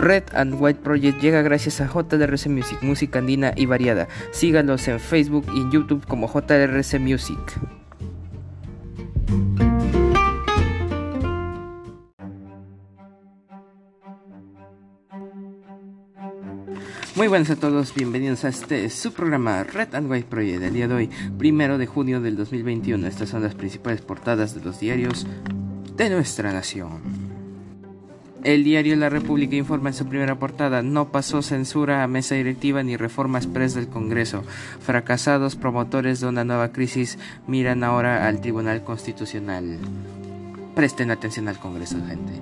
Red and White Project llega gracias a JRC Music, música andina y variada. Sígalos en Facebook y en YouTube como JRC Music. Muy buenas a todos, bienvenidos a este su programa Red and White Project del día de hoy, primero de junio del 2021. Estas son las principales portadas de los diarios de nuestra nación. El diario La República informa en su primera portada, no pasó censura a mesa directiva ni reforma express del Congreso. Fracasados promotores de una nueva crisis miran ahora al Tribunal Constitucional. Presten atención al Congreso, gente.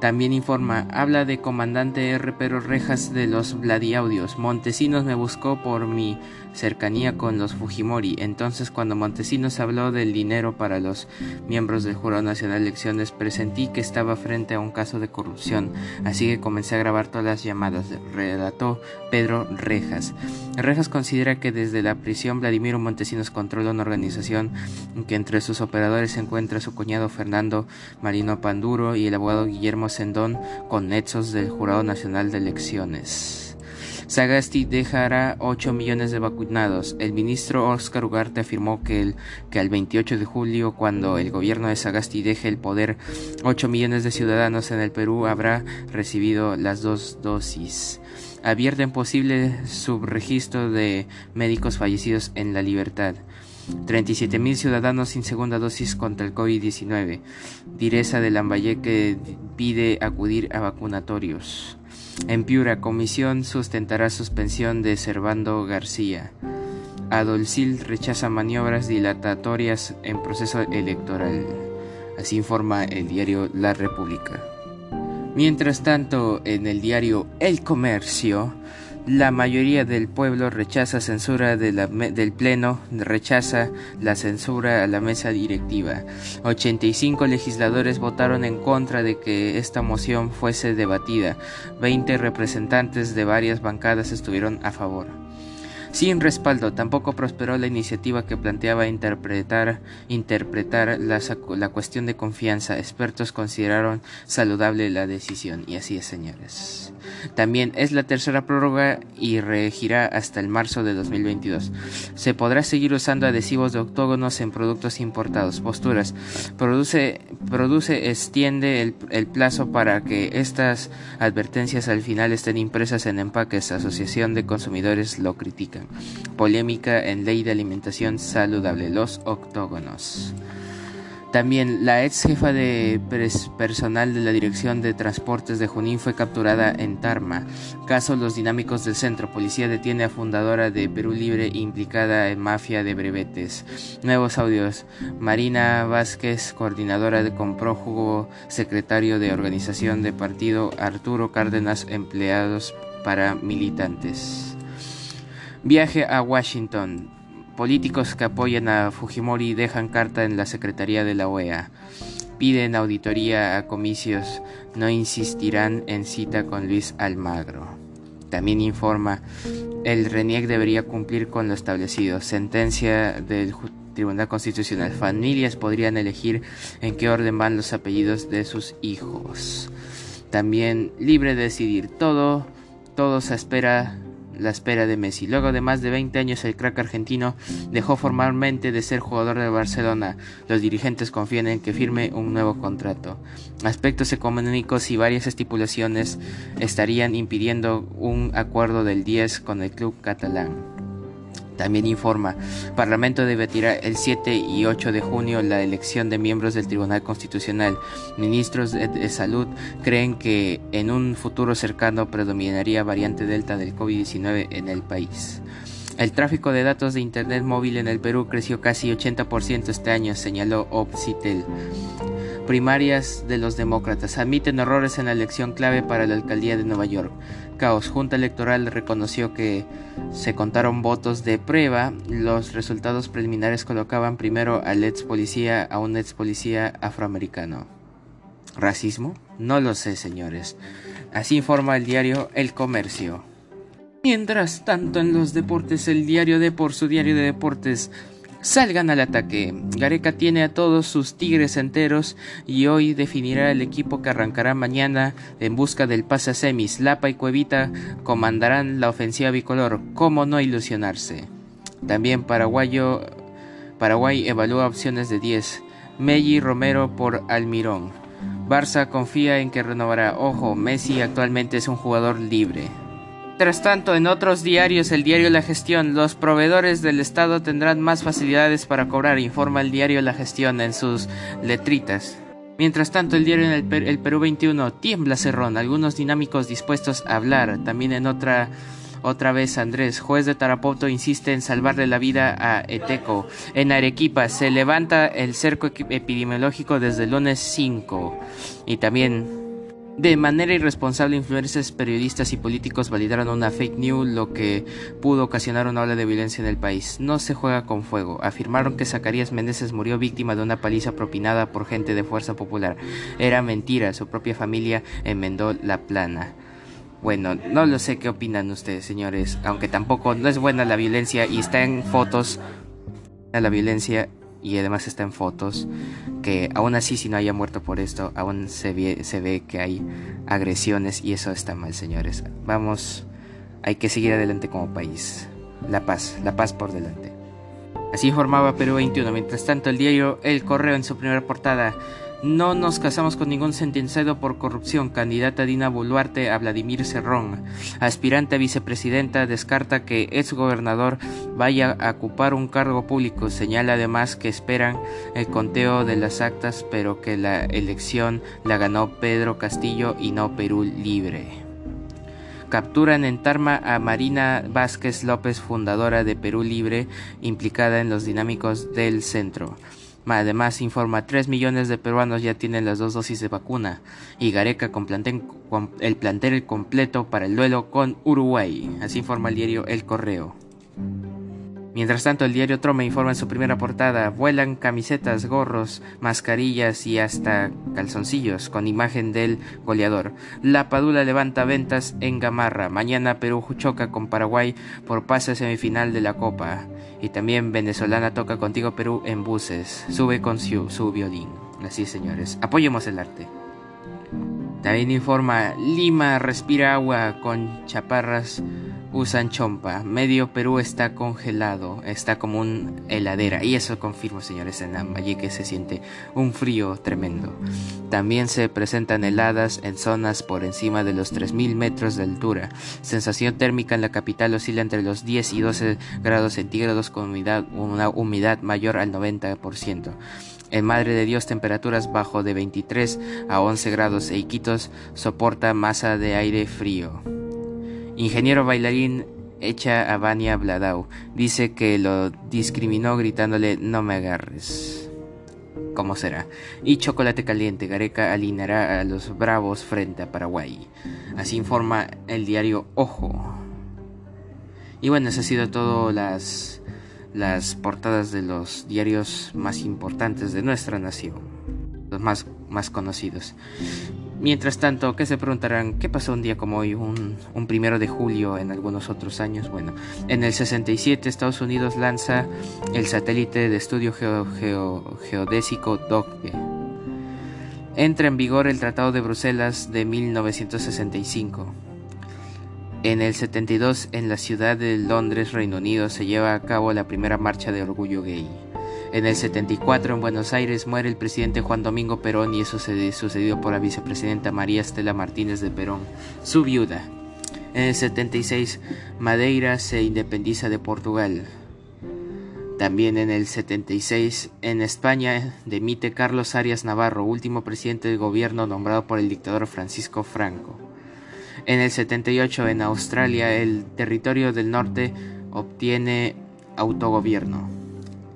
También informa, habla de comandante R. Pero Rejas de los Vladiaudios. Montesinos me buscó por mi cercanía con los Fujimori. Entonces, cuando Montesinos habló del dinero para los miembros del Jurado Nacional de Elecciones, presentí que estaba frente a un caso de corrupción. Así que comencé a grabar todas las llamadas, relató Pedro Rejas. Rejas considera que desde la prisión Vladimiro Montesinos controla una organización que entre sus operadores se encuentra su cuñado Fernando Marino Panduro y el abogado Guillermo Sendón con nexos del Jurado Nacional de Elecciones. Sagasti dejará 8 millones de vacunados. El ministro Oscar Ugarte afirmó que, el, que al 28 de julio, cuando el gobierno de Sagasti deje el poder, 8 millones de ciudadanos en el Perú habrá recibido las dos dosis. Abierten posible subregistro de médicos fallecidos en la libertad. 37.000 ciudadanos sin segunda dosis contra el COVID-19. Direza de Lambayeque pide acudir a vacunatorios. En Piura, comisión sustentará suspensión de Servando García. Adolcil rechaza maniobras dilatatorias en proceso electoral. Así informa el diario La República. Mientras tanto, en el diario El Comercio, la mayoría del pueblo rechaza censura del Pleno, rechaza la censura a la mesa directiva. 85 legisladores votaron en contra de que esta moción fuese debatida. 20 representantes de varias bancadas estuvieron a favor. Sin respaldo, tampoco prosperó la iniciativa que planteaba interpretar, interpretar la, cuestión de confianza. Expertos consideraron saludable la decisión. Y así es, señores. También es la tercera prórroga y regirá hasta el marzo de 2022. Se podrá seguir usando adhesivos de octógonos en productos importados. Posturas. Produce, produce extiende el plazo para que estas advertencias al final estén impresas en empaques. Asociación de Consumidores lo critica. Polémica en ley de alimentación saludable, los octógonos. También la ex jefa de personal de la Dirección de Transportes de Junín fue capturada en Tarma. Caso Los Dinámicos del Centro. Policía detiene a fundadora de Perú Libre implicada en mafia de brevetes. Nuevos audios. Marina Vázquez, coordinadora de Comprójugo, secretario de organización de partido. Arturo Cárdenas, empleados para militantes. Viaje a Washington. Políticos que apoyan a Fujimori dejan carta en la Secretaría de la OEA. Piden auditoría a comicios. No insistirán en cita con Luis Almagro. También informa, el RENIEC debería cumplir con lo establecido. Sentencia del Tribunal Constitucional. Familias podrían elegir en qué orden van los apellidos de sus hijos. También libre de decidir todo. Todo se espera la espera de Messi. Luego de más de 20 años el crack argentino dejó formalmente de ser jugador de Barcelona. Los dirigentes confían en que firme un nuevo contrato. Aspectos económicos y varias estipulaciones estarían impidiendo un acuerdo del 10 con el club catalán. También informa, Parlamento debatirá el 7 y 8 de junio la elección de miembros del Tribunal Constitucional. Ministros de, Salud creen que en un futuro cercano predominaría variante Delta del COVID-19 en el país. El tráfico de datos de Internet móvil en el Perú creció casi 80% este año, señaló Opsitel. Primarias de los demócratas admiten errores en la elección clave para la alcaldía de Nueva York. Caos. Junta Electoral reconoció que se contaron votos de prueba. Los resultados preliminares colocaban primero al ex policía a un ex policía afroamericano. ¿Racismo? No lo sé, señores. Así informa el diario El Comercio. Mientras tanto, en los deportes, el diario de por su diario de deportes salgan al ataque. Gareca tiene a todos sus tigres enteros y hoy definirá el equipo que arrancará mañana en busca del pase a semis. Lapa y Cuevita comandarán la ofensiva bicolor. ¿Cómo no ilusionarse? También Paraguayo, Paraguay evalúa opciones de 10. Melli Romero por Almirón. Barça confía en que renovará. Ojo, Messi actualmente es un jugador libre. Mientras tanto, en otros diarios, el diario La Gestión, los proveedores del Estado tendrán más facilidades para cobrar, informa el diario La Gestión en sus letritas. Mientras tanto, el diario el, el Perú 21 tiembla cerrón, algunos dinámicos dispuestos a hablar. También en otra otra vez Andrés, juez de Tarapoto, insiste en salvarle la vida a Eteco. En Arequipa se levanta el cerco epidemiológico desde el lunes 5. Y también de manera irresponsable, influencers, periodistas y políticos validaron una fake news, lo que pudo ocasionar una ola de violencia en el país. No se juega con fuego. Afirmaron que Zacarías Méndez murió víctima de una paliza propinada por gente de Fuerza Popular. Era mentira, su propia familia enmendó la plana. Bueno, no lo sé qué opinan ustedes, señores, aunque tampoco no es buena la violencia y está en fotos la violencia y además está en fotos que aún así si no haya muerto por esto, aún se ve, se ve que hay agresiones y eso está mal, señores. Vamos, hay que seguir adelante como país. La paz, la paz por delante. Así informaba Perú 21. Mientras tanto, el diario El Correo en su primera portada no nos casamos con ningún sentenciado por corrupción. Candidata Dina Boluarte a Vladimir Cerrón. Aspirante a vicepresidenta descarta que ex gobernador vaya a ocupar un cargo público. Señala además que esperan el conteo de las actas, pero que la elección la ganó Pedro Castillo y no Perú Libre. Capturan en Tarma a Marina Vázquez López, fundadora de Perú Libre, implicada en los dinámicos del centro. Además, informa 3 millones de peruanos ya tienen las dos dosis de vacuna y Gareca con, el plantel completo para el duelo con Uruguay. Así informa el diario El Correo. Mientras tanto, el diario Trome informa en su primera portada, vuelan camisetas, gorros, mascarillas y hasta calzoncillos con imagen del goleador. La Padula levanta ventas en Gamarra. Mañana Perú choca con Paraguay por pase semifinal de la Copa. Y también venezolana toca contigo Perú en buses. Sube con su, su violín. Así señores, apoyemos el arte. También informa, Lima respira agua con chaparras usan chompa. Medio Perú está congelado, está como un heladera. Y eso confirmo, señores, en Valle que se siente un frío tremendo. También se presentan heladas en zonas por encima de los 3.000 metros de altura. Sensación térmica en la capital oscila entre los 10 y 12 grados centígrados con una humedad mayor al 90%. En Madre de Dios temperaturas bajo de 23 a 11 grados e Iquitos soporta masa de aire frío. Ingeniero bailarín echa a Vania Bladau. Dice que lo discriminó gritándole no me agarres. ¿Cómo será? Y chocolate caliente, Gareca alineará a los bravos frente a Paraguay. Así informa el diario Ojo. Y bueno, eso ha sido todo las, las portadas de los diarios más importantes de nuestra nación. Los más, más conocidos. Mientras tanto, ¿qué se preguntarán? ¿Qué pasó un día como hoy, un, primero de julio en algunos otros años? Bueno, en el 67 Estados Unidos lanza el satélite de estudio geodésico Doppler. Entra en vigor el Tratado de Bruselas de 1965. En el 72, en la ciudad de Londres, Reino Unido, se lleva a cabo la primera marcha de orgullo gay. En el 74 en Buenos Aires muere el presidente Juan Domingo Perón y es sucedido por la vicepresidenta María Estela Martínez de Perón, su viuda. En el 76 Madeira se independiza de Portugal. También en el 76 en España demite Carlos Arias Navarro, último presidente del gobierno nombrado por el dictador Francisco Franco. En el 78 en Australia el territorio del norte obtiene autogobierno.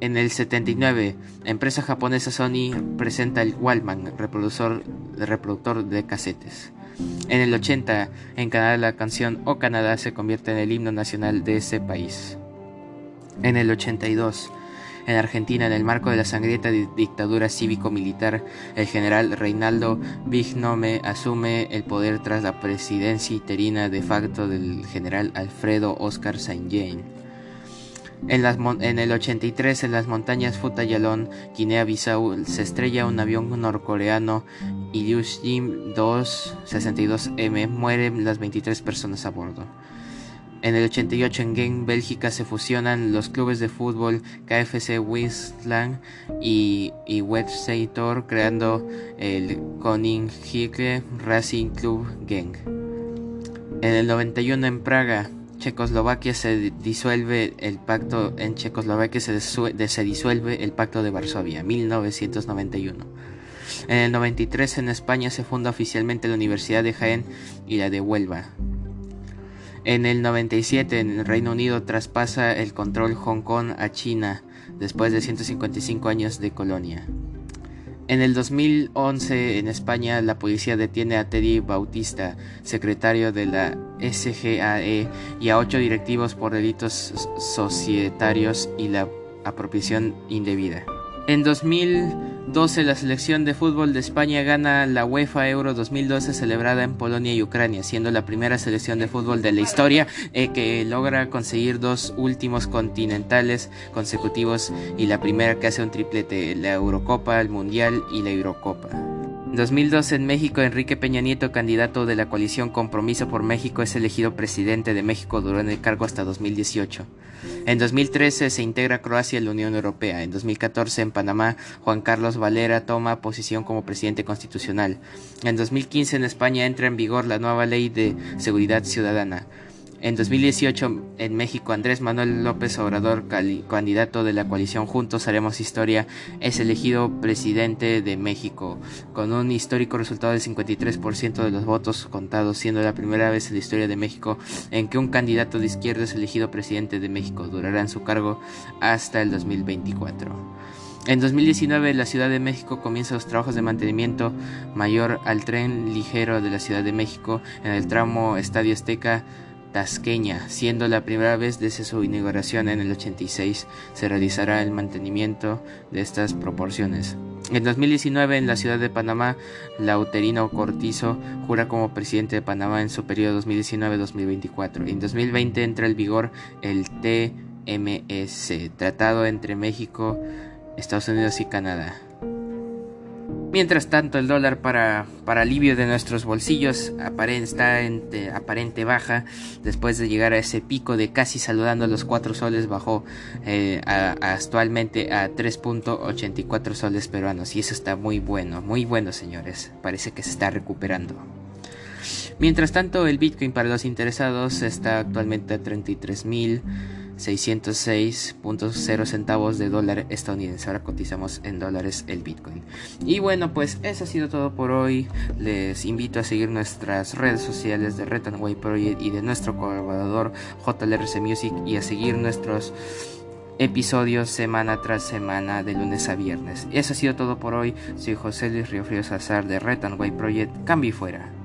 En el 79, la empresa japonesa Sony presenta el Walkman, reproductor, reproductor de casetes. En el 80, en Canadá la canción O Canadá se convierte en el himno nacional de ese país. En el 82, en Argentina, en el marco de la sangrienta dictadura cívico-militar, el general Reinaldo Bignome asume el poder tras la presidencia interina de facto del general Alfredo Oscar Saint-Jean. En, el 83, en las montañas Futayalón, Guinea-Bissau, se estrella un avión norcoreano Ilyushin 262M. Mueren las 23 personas a bordo. En el 88 en Genk, Bélgica, se fusionan los clubes de fútbol KFC Wisland y, y creando el Koninklijke Racing Club Genk. En el 91 en Praga, Checoslovaquia se disuelve el pacto en Checoslovaquia se, se disuelve el pacto de Varsovia 1991. En el 93 en España se funda oficialmente la Universidad de Jaén y la de Huelva. En el 97 en el Reino Unido traspasa el control Hong Kong a China después de 155 años de colonia. En el 2011 en España la policía detiene a Teddy Bautista, secretario de la SGAE, y a ocho directivos por delitos societarios y la apropiación indebida. En 2012 la selección de fútbol de España gana la UEFA Euro 2012 celebrada en Polonia y Ucrania, siendo la primera selección de fútbol de la historia eh, que logra conseguir dos últimos continentales consecutivos y la primera que hace un triplete, la Eurocopa, el Mundial y la Eurocopa. En 2012 en México, Enrique Peña Nieto, candidato de la coalición Compromiso por México, es elegido presidente de México durante el cargo hasta 2018. En 2013 se integra Croacia a la Unión Europea. En 2014 en Panamá, Juan Carlos Valera toma posición como presidente constitucional. En 2015 en España entra en vigor la nueva ley de seguridad ciudadana. En 2018 en México, Andrés Manuel López Obrador, candidato de la coalición Juntos Haremos Historia, es elegido presidente de México, con un histórico resultado del 53% de los votos contados, siendo la primera vez en la historia de México en que un candidato de izquierda es elegido presidente de México. Durará en su cargo hasta el 2024. En 2019 la Ciudad de México comienza los trabajos de mantenimiento mayor al tren ligero de la Ciudad de México en el tramo Estadio Azteca Tasqueña, siendo la primera vez desde su inauguración en el 86 se realizará el mantenimiento de estas proporciones. En 2019 en la ciudad de Panamá, Lauterino Cortizo jura como presidente de Panamá en su periodo 2019-2024. En 2020 entra en vigor el TMS, Tratado entre México, Estados Unidos y Canadá. Mientras tanto, el dólar para, para alivio de nuestros bolsillos está en aparente baja. Después de llegar a ese pico de casi saludando los 4 soles, bajó eh, actualmente a 3.84 soles peruanos. Y eso está muy bueno, muy bueno, señores. Parece que se está recuperando. Mientras tanto, el Bitcoin para los interesados está actualmente a 33 mil. 606.0 centavos de dólar estadounidense. Ahora cotizamos en dólares el Bitcoin. Y bueno, pues eso ha sido todo por hoy. Les invito a seguir nuestras redes sociales de Red Project y de nuestro colaborador JLRC Music y a seguir nuestros episodios semana tras semana de lunes a viernes. Eso ha sido todo por hoy. Soy José Luis Río Frío Sazar de Red Project. Cambio fuera.